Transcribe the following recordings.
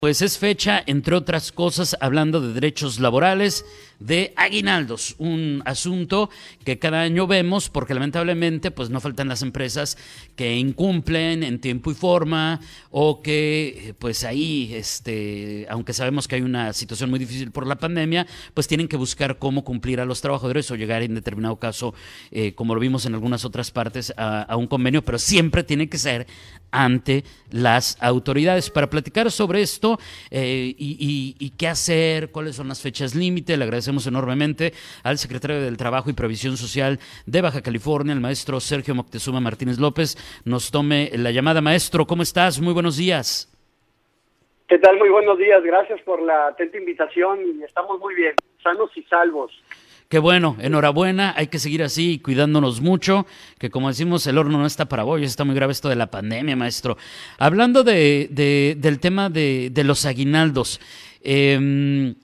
Pues es fecha, entre otras cosas, hablando de derechos laborales, de aguinaldos, un asunto que cada año vemos porque lamentablemente pues no faltan las empresas que incumplen en tiempo y forma o que pues ahí, este, aunque sabemos que hay una situación muy difícil por la pandemia, pues tienen que buscar cómo cumplir a los trabajadores o llegar en determinado caso, eh, como lo vimos en algunas otras partes, a, un convenio, pero siempre tiene que ser ante las autoridades. Para platicar sobre esto eh, y, y, qué hacer, cuáles son las fechas límite, le agradecemos enormemente al secretario del Trabajo y Previsión Social de Baja California, el maestro Sergio Moctezuma Martínez López. Nos tome la llamada. Maestro, ¿cómo estás? Muy buenos días. ¿Qué tal? Muy buenos días. Gracias por la atenta invitación y estamos muy bien, sanos y salvos. Qué bueno, enhorabuena, hay que seguir así, cuidándonos mucho, que como decimos, el horno no está para bollos, está muy grave esto de la pandemia, maestro. Hablando de, del tema de, de los aguinaldos, eh,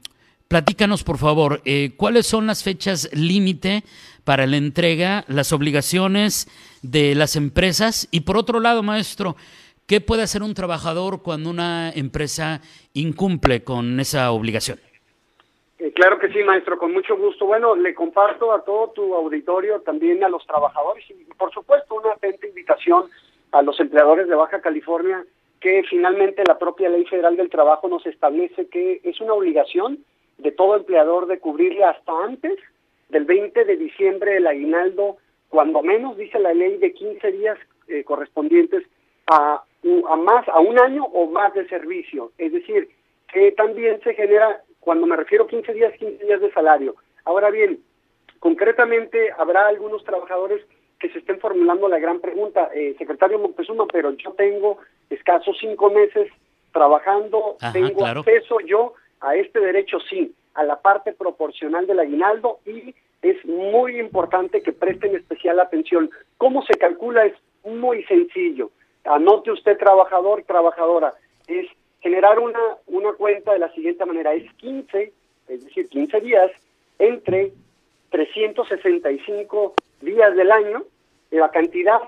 Platícanos, por favor, eh, cuáles son las fechas límite para la entrega, las obligaciones de las empresas y por otro lado, maestro, ¿qué puede hacer un trabajador cuando una empresa incumple con esa obligación? Claro que sí, maestro, con mucho gusto. Bueno, le comparto a todo tu auditorio, también a los trabajadores y por supuesto una atenta invitación a los empleadores de Baja California que finalmente la propia Ley Federal del Trabajo nos establece que es una obligación de todo empleador de cubrirle hasta antes del 20 de diciembre el aguinaldo, cuando menos dice la ley de 15 días eh, correspondientes a, a más a un año o más de servicio, es decir, que también se genera cuando me refiero a 15 días, 15 días de salario. Ahora bien, concretamente habrá algunos trabajadores que se estén formulando la gran pregunta, eh, secretario Montezuma, pero yo tengo escasos cinco meses trabajando, tengo acceso yo a este derecho sí, a la parte proporcional del aguinaldo y es muy importante que presten especial atención. ¿Cómo se calcula? Es muy sencillo. Anote usted trabajador trabajadora. Es generar una, una cuenta de la siguiente manera. Es 15, es decir, 15 días entre 365 días del año. La cantidad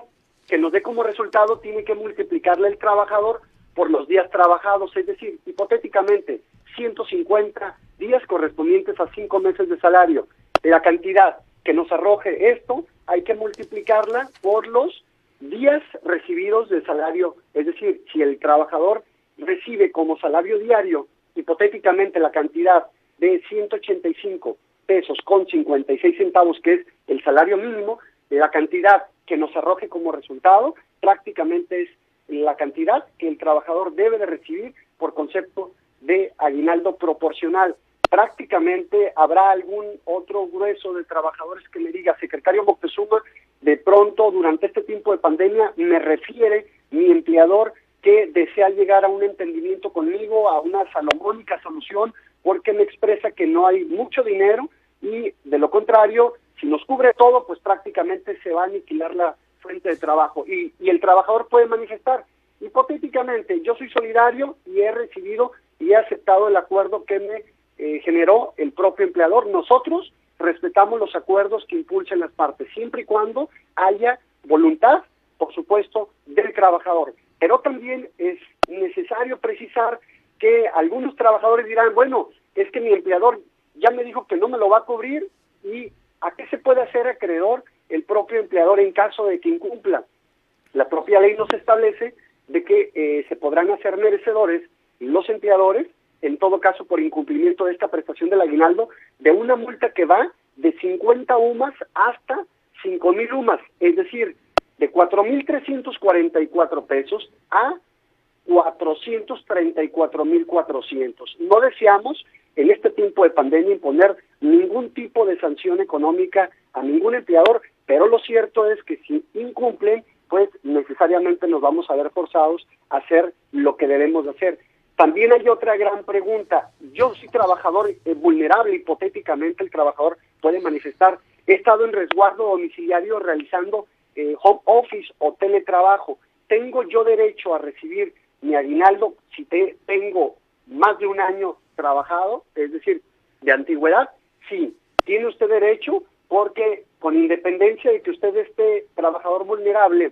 que nos dé como resultado tiene que multiplicarle el trabajador por los días trabajados. Es decir, hipotéticamente, 150 días correspondientes a cinco meses de salario. La cantidad que nos arroje esto hay que multiplicarla por los días recibidos de salario. Es decir, si el trabajador recibe como salario diario, hipotéticamente la cantidad de 185 pesos con 56 centavos, que es el salario mínimo, la cantidad que nos arroje como resultado prácticamente es la cantidad que el trabajador debe de recibir por concepto de aguinaldo proporcional. Prácticamente habrá algún otro grueso de trabajadores que me diga, secretario Moctezuma, de pronto durante este tiempo de pandemia me refiere mi empleador que desea llegar a un entendimiento conmigo, a una salomónica solución, porque me expresa que no hay mucho dinero y de lo contrario, si nos cubre todo, pues prácticamente se va a aniquilar la fuente de trabajo y, y el trabajador puede manifestar, hipotéticamente, yo soy solidario y he recibido y he aceptado el acuerdo que me eh, generó el propio empleador. Nosotros respetamos los acuerdos que impulsen las partes, siempre y cuando haya voluntad, por supuesto, del trabajador. Pero también es necesario precisar que algunos trabajadores dirán, bueno, es que mi empleador ya me dijo que no me lo va a cubrir y a qué se puede hacer acreedor el propio empleador en caso de que incumpla. La propia ley nos establece de que eh, se podrán hacer merecedores los empleadores, en todo caso por incumplimiento de esta prestación del aguinaldo, de una multa que va de 50 UMAS hasta 5 mil UMAS, es decir, de 4.344 pesos a 434.400. No deseamos en este tiempo de pandemia imponer ningún tipo de sanción económica a ningún empleador, pero lo cierto es que si incumplen, pues necesariamente nos vamos a ver forzados a hacer lo que debemos de hacer. También hay otra gran pregunta. Yo soy trabajador eh, vulnerable, hipotéticamente el trabajador puede manifestar. He estado en resguardo domiciliario realizando eh, home office o teletrabajo. ¿Tengo yo derecho a recibir mi aguinaldo si te, tengo más de un año trabajado, es decir, de antigüedad, sí, tiene usted derecho porque con independencia de que usted esté trabajador vulnerable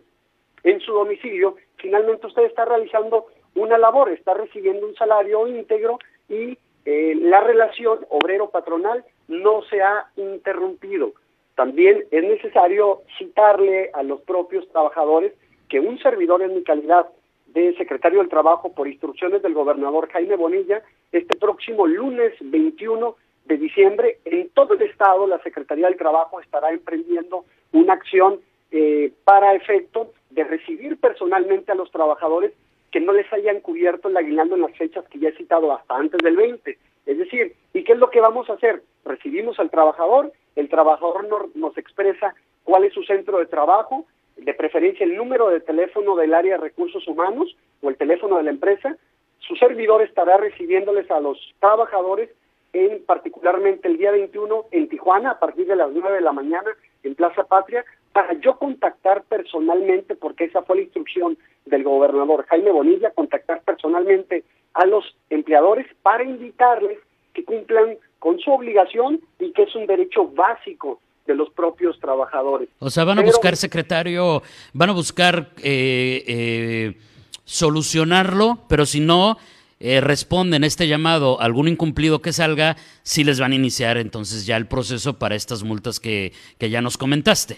en su domicilio, finalmente usted está realizando una labor, está recibiendo un salario íntegro y eh, la relación obrero-patronal no se ha interrumpido. También es necesario citarle a los propios trabajadores que un servidor en mi calidad de secretario del Trabajo por instrucciones del gobernador Jaime Bonilla, este próximo lunes 21 de diciembre, en todo el estado la Secretaría del Trabajo estará emprendiendo una acción eh, para efecto de recibir personalmente a los trabajadores que no les hayan cubierto el aguinaldo en las fechas que ya he citado hasta antes del 20. Es decir, ¿y qué es lo que vamos a hacer? Recibimos al trabajador, el trabajador nos expresa cuál es su centro de trabajo, de preferencia el número de teléfono del área de recursos humanos o el teléfono de la empresa. Su servidor estará recibiéndoles a los trabajadores en particularmente el día 21 en Tijuana a partir de las 9 de la mañana en Plaza Patria para yo contactar personalmente, porque esa fue la instrucción del gobernador Jaime Bonilla, contactar personalmente a los empleadores para invitarles que cumplan con su obligación y que es un derecho básico de los propios trabajadores. O sea, van a buscar, secretario, van a buscar eh, eh, solucionarlo, pero si no eh, responden este llamado, algún incumplido que salga, sí les van a iniciar entonces ya el proceso para estas multas que, que ya nos comentaste.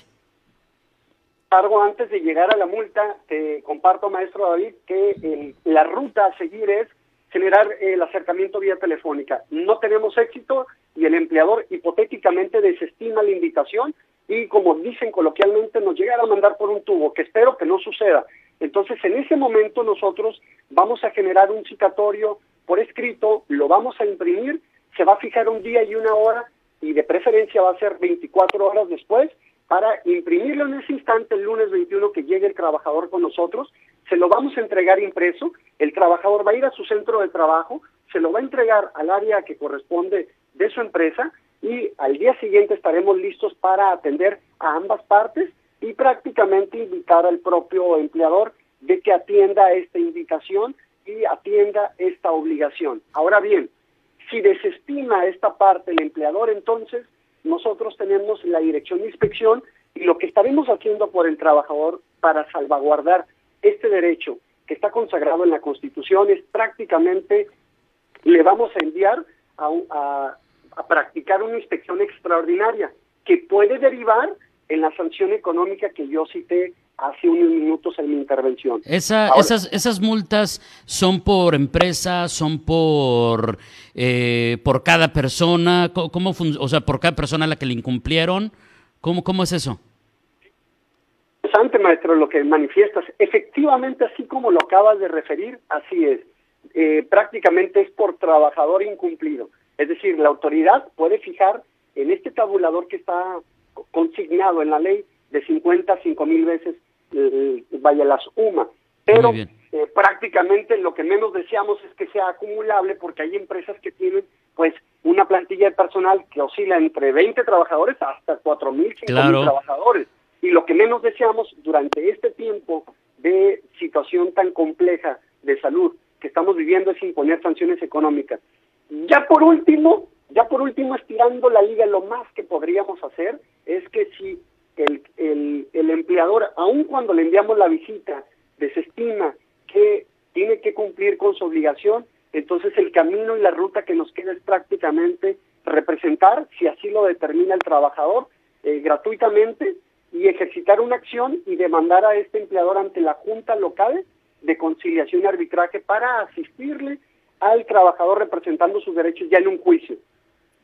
Cargo, antes de llegar a la multa, te comparto, maestro David, que la ruta a seguir es generar el acercamiento vía telefónica. No tenemos éxito y el empleador hipotéticamente desestima la invitación y como dicen coloquialmente nos llega a mandar por un tubo, que espero que no suceda. Entonces en ese momento nosotros vamos a generar un citatorio por escrito, lo vamos a imprimir, se va a fijar un día y una hora y de preferencia va a ser 24 horas después para imprimirlo en ese instante el lunes 21 que llegue el trabajador con nosotros, se lo vamos a entregar impreso, el trabajador va a ir a su centro de trabajo, se lo va a entregar al área que corresponde de su empresa y al día siguiente estaremos listos para atender a ambas partes y prácticamente invitar al propio empleador de que atienda esta invitación y atienda esta obligación. Ahora bien, si desestima esta parte el empleador, entonces nosotros tenemos la dirección de inspección y lo que estaremos haciendo por el trabajador para salvaguardar este derecho que está consagrado en la Constitución es prácticamente le vamos a enviar a, a practicar una inspección extraordinaria que puede derivar en la sanción económica que yo cité hace unos minutos en mi intervención. esas, esas multas son por empresa, son por, eh, por cada persona, ¿cómo, o sea, por cada persona a la que le incumplieron? ¿Cómo, cómo es eso? Interesante, maestro, lo que manifiestas. Efectivamente, así como lo acabas de referir, así es. Eh, prácticamente es por trabajador incumplido. Es decir, la autoridad puede fijar en este tabulador que está consignado en la ley de 50 a 5 mil veces eh, vaya las UMA. Pero eh, prácticamente lo que menos deseamos es que sea acumulable porque hay empresas que tienen pues una plantilla de personal que oscila entre 20 trabajadores hasta 4 mil, trabajadores. Y lo que menos deseamos durante este tiempo de situación tan compleja de salud que estamos viviendo es imponer sanciones económicas. Ya por último, ya por último, estirando la liga, lo más que podríamos hacer es que si el, el, el empleador, aun cuando le enviamos la visita, desestima que tiene que cumplir con su obligación, entonces el camino y la ruta que nos queda es prácticamente representar, si así lo determina el trabajador, eh, gratuitamente y ejercitar una acción y demandar a este empleador ante la Junta Local de Conciliación y Arbitraje para asistirle al trabajador representando sus derechos ya en un juicio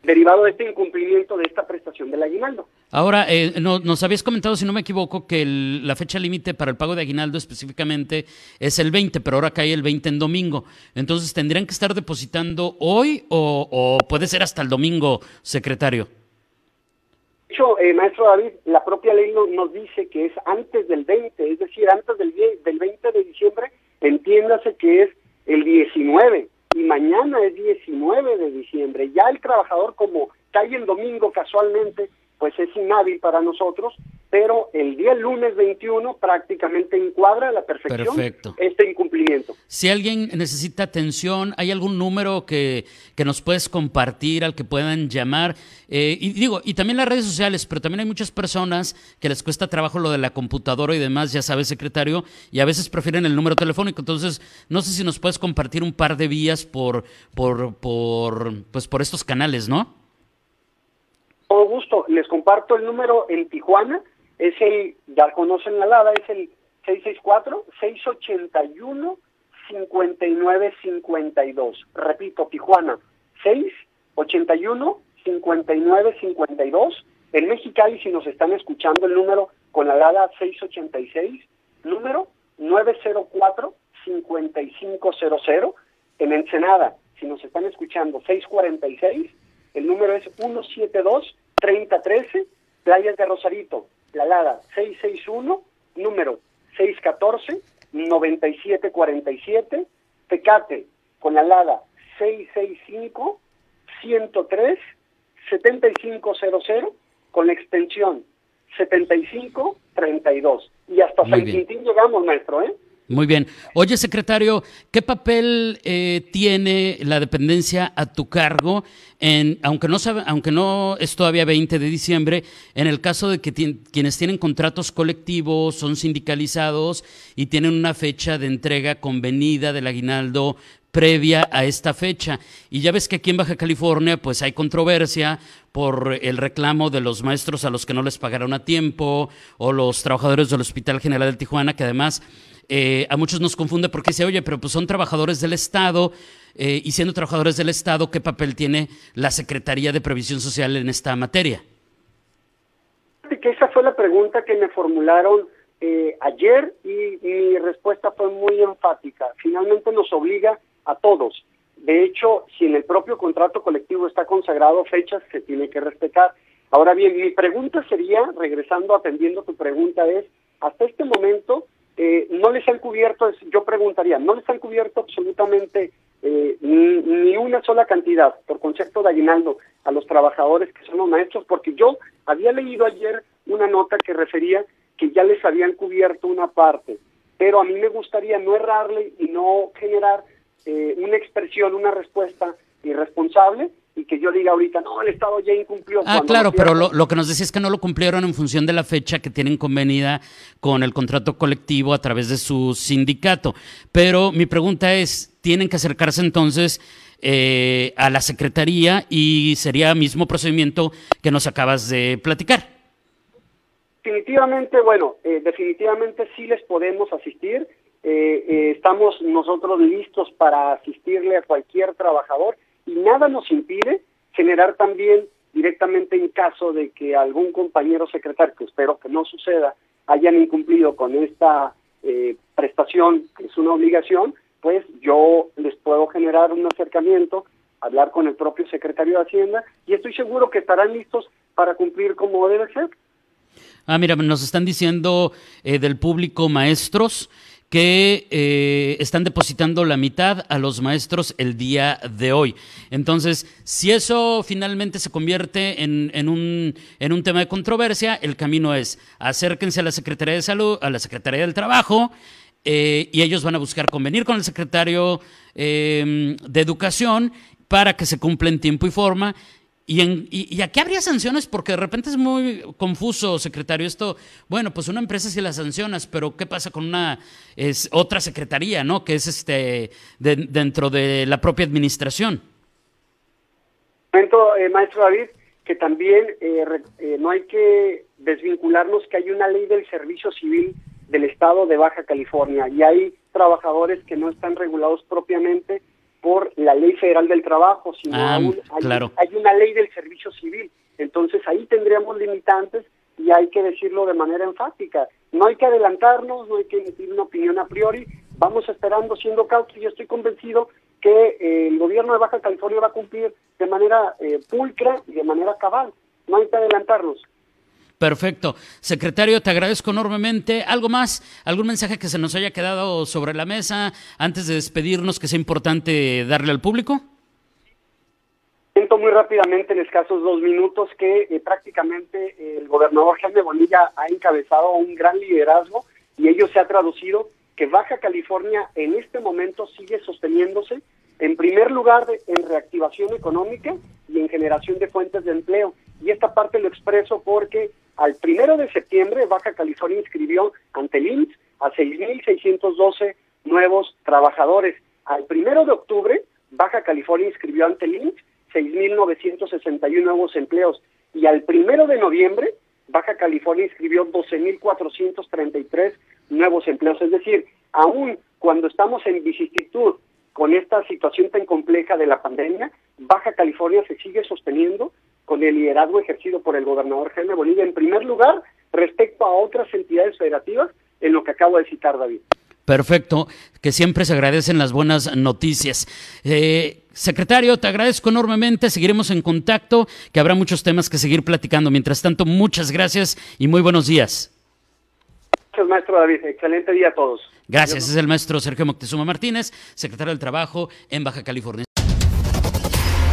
derivado de este incumplimiento de esta prestación del aguinaldo. Ahora, eh, nos habías comentado, si no me equivoco, que la fecha límite para el pago de aguinaldo específicamente es el 20, pero ahora cae el 20 en domingo. Entonces, ¿tendrían que estar depositando hoy o, puede ser hasta el domingo, secretario? Hecho, eh, maestro David, la propia ley nos dice que es antes del 20, es decir, antes del, del 20 de diciembre, entiéndase que es el 19 y mañana es 19 de diciembre. Ya el trabajador, como cae el domingo casualmente, pues es inhábil para nosotros, pero el día lunes 21 prácticamente encuadra a la perfección este incumplimiento. Si alguien necesita atención, ¿hay algún número que, que nos puedes compartir al que puedan llamar? Eh, y digo, y también las redes sociales, pero también hay muchas personas que les cuesta trabajo lo de la computadora y demás, ya sabes, secretario, y a veces prefieren el número telefónico. Entonces, no sé si nos puedes compartir un par de vías por, por, por, pues por estos canales, ¿no? todo gusto. Les comparto el número en Tijuana, es el, ya conocen la LADA, es el 664-681-5952. Repito, Tijuana, 681-5952. En Mexicali, si nos están escuchando, el número con la LADA 686, número 904-5500. En Ensenada, si nos están escuchando, 646, el número es 172 3013, Playas de Rosarito, La Lada 661, número 614-9747, Tecate con La Lada 665 103 7500 con la extensión 7532. Y hasta San Quintín llegamos, maestro, ¿eh? Muy bien. Oye, secretario, ¿qué papel eh, tiene la dependencia a tu cargo, en, aunque, no sabe, aunque no es todavía 20 de diciembre, en el caso de que quienes tienen contratos colectivos son sindicalizados y tienen una fecha de entrega convenida del aguinaldo previa a esta fecha. Y ya ves que aquí en Baja California pues hay controversia por el reclamo de los maestros a los que no les pagaron a tiempo o los trabajadores del Hospital General de Tijuana que además eh, a muchos nos confunde porque dice, oye, pero pues son trabajadores del Estado, eh, y siendo trabajadores del Estado, ¿qué papel tiene la Secretaría de Previsión Social en esta materia? Que esa fue la pregunta que me formularon eh, ayer y mi respuesta fue muy enfática. Finalmente nos obliga a todos. De hecho, si en el propio contrato colectivo está consagrado fechas, se tiene que respetar. Ahora bien, mi pregunta sería, regresando atendiendo tu pregunta, es, hasta este momento, eh, no les han cubierto, yo preguntaría, no les han cubierto absolutamente eh, ni, una sola cantidad por concepto de aguinaldo a los trabajadores que son los maestros, porque yo había leído ayer una nota que refería que ya les habían cubierto una parte, pero a mí me gustaría no errarle y no generar eh, una expresión, una respuesta irresponsable y que yo diga ahorita, no, el Estado ya incumplió. Ah, claro, pero lo, lo, que nos decía es que no lo cumplieron en función de la fecha que tienen convenida con el contrato colectivo a través de su sindicato. Pero mi pregunta es, ¿tienen que acercarse entonces eh, a la Secretaría y sería mismo procedimiento que nos acabas de platicar? Definitivamente, bueno, eh, definitivamente sí les podemos asistir. Eh, estamos nosotros listos para asistirle a cualquier trabajador y nada nos impide generar también directamente en caso de que algún compañero secretario, que espero que no suceda, hayan incumplido con esta eh, prestación, que es una obligación, pues yo les puedo generar un acercamiento, hablar con el propio secretario de Hacienda y estoy seguro que estarán listos para cumplir como debe ser. Ah, mira, nos están diciendo eh, del público maestros que eh, están depositando la mitad a los maestros el día de hoy. Entonces, si eso finalmente se convierte en, un, en un tema de controversia, el camino es acérquense a la Secretaría de Salud, a la Secretaría del Trabajo, eh, y ellos van a buscar convenir con el secretario eh, de Educación para que se cumpla en tiempo y forma ¿Y, en, y, aquí habría sanciones? Porque de repente es muy confuso, secretario. Esto, bueno, pues una empresa sí la sancionas, pero ¿qué pasa con una otra secretaría, ¿no? Que es este dentro de la propia administración. Eh, maestro David, que también eh, eh, no hay que desvincularnos que hay una ley del servicio civil del estado de Baja California y hay trabajadores que no están regulados propiamente por la ley federal del trabajo, sino ah, hay, hay, una ley del servicio civil. Entonces ahí tendríamos limitantes y hay que decirlo de manera enfática. No hay que adelantarnos, no hay que emitir una opinión a priori, vamos esperando siendo cautos y yo estoy convencido que eh, el gobierno de Baja California va a cumplir de manera eh, pulcra y de manera cabal. No hay que adelantarnos. Perfecto. Secretario, te agradezco enormemente. ¿Algo más? ¿Algún mensaje que se nos haya quedado sobre la mesa antes de despedirnos que sea importante darle al público? comento muy rápidamente en escasos dos minutos que eh, prácticamente el gobernador Jaime Bonilla ha encabezado un gran liderazgo y ello se ha traducido que Baja California en este momento sigue sosteniéndose en primer lugar en reactivación económica y en generación de fuentes de empleo. Y esta parte lo expreso porque al primero de septiembre Baja California inscribió ante el IMSS a 6.612 nuevos trabajadores. Al primero de octubre Baja California inscribió ante el IMSS 6.961 nuevos empleos. Y al primero de noviembre Baja California inscribió 12.433 nuevos empleos. Es decir, aún cuando estamos en vicisitud con esta situación tan compleja de la pandemia, Baja California se sigue sosteniendo con el liderazgo ejercido por el gobernador Jaime Bolívar, en primer lugar, respecto a otras entidades federativas, en lo que acabo de citar, David. Perfecto, que siempre se agradecen las buenas noticias. Eh, secretario, te agradezco enormemente, seguiremos en contacto, que habrá muchos temas que seguir platicando. Mientras tanto, muchas gracias y muy buenos días. Gracias, maestro David. Excelente día a todos. Gracias. Es el maestro Sergio Moctezuma Martínez, secretario del Trabajo en Baja California.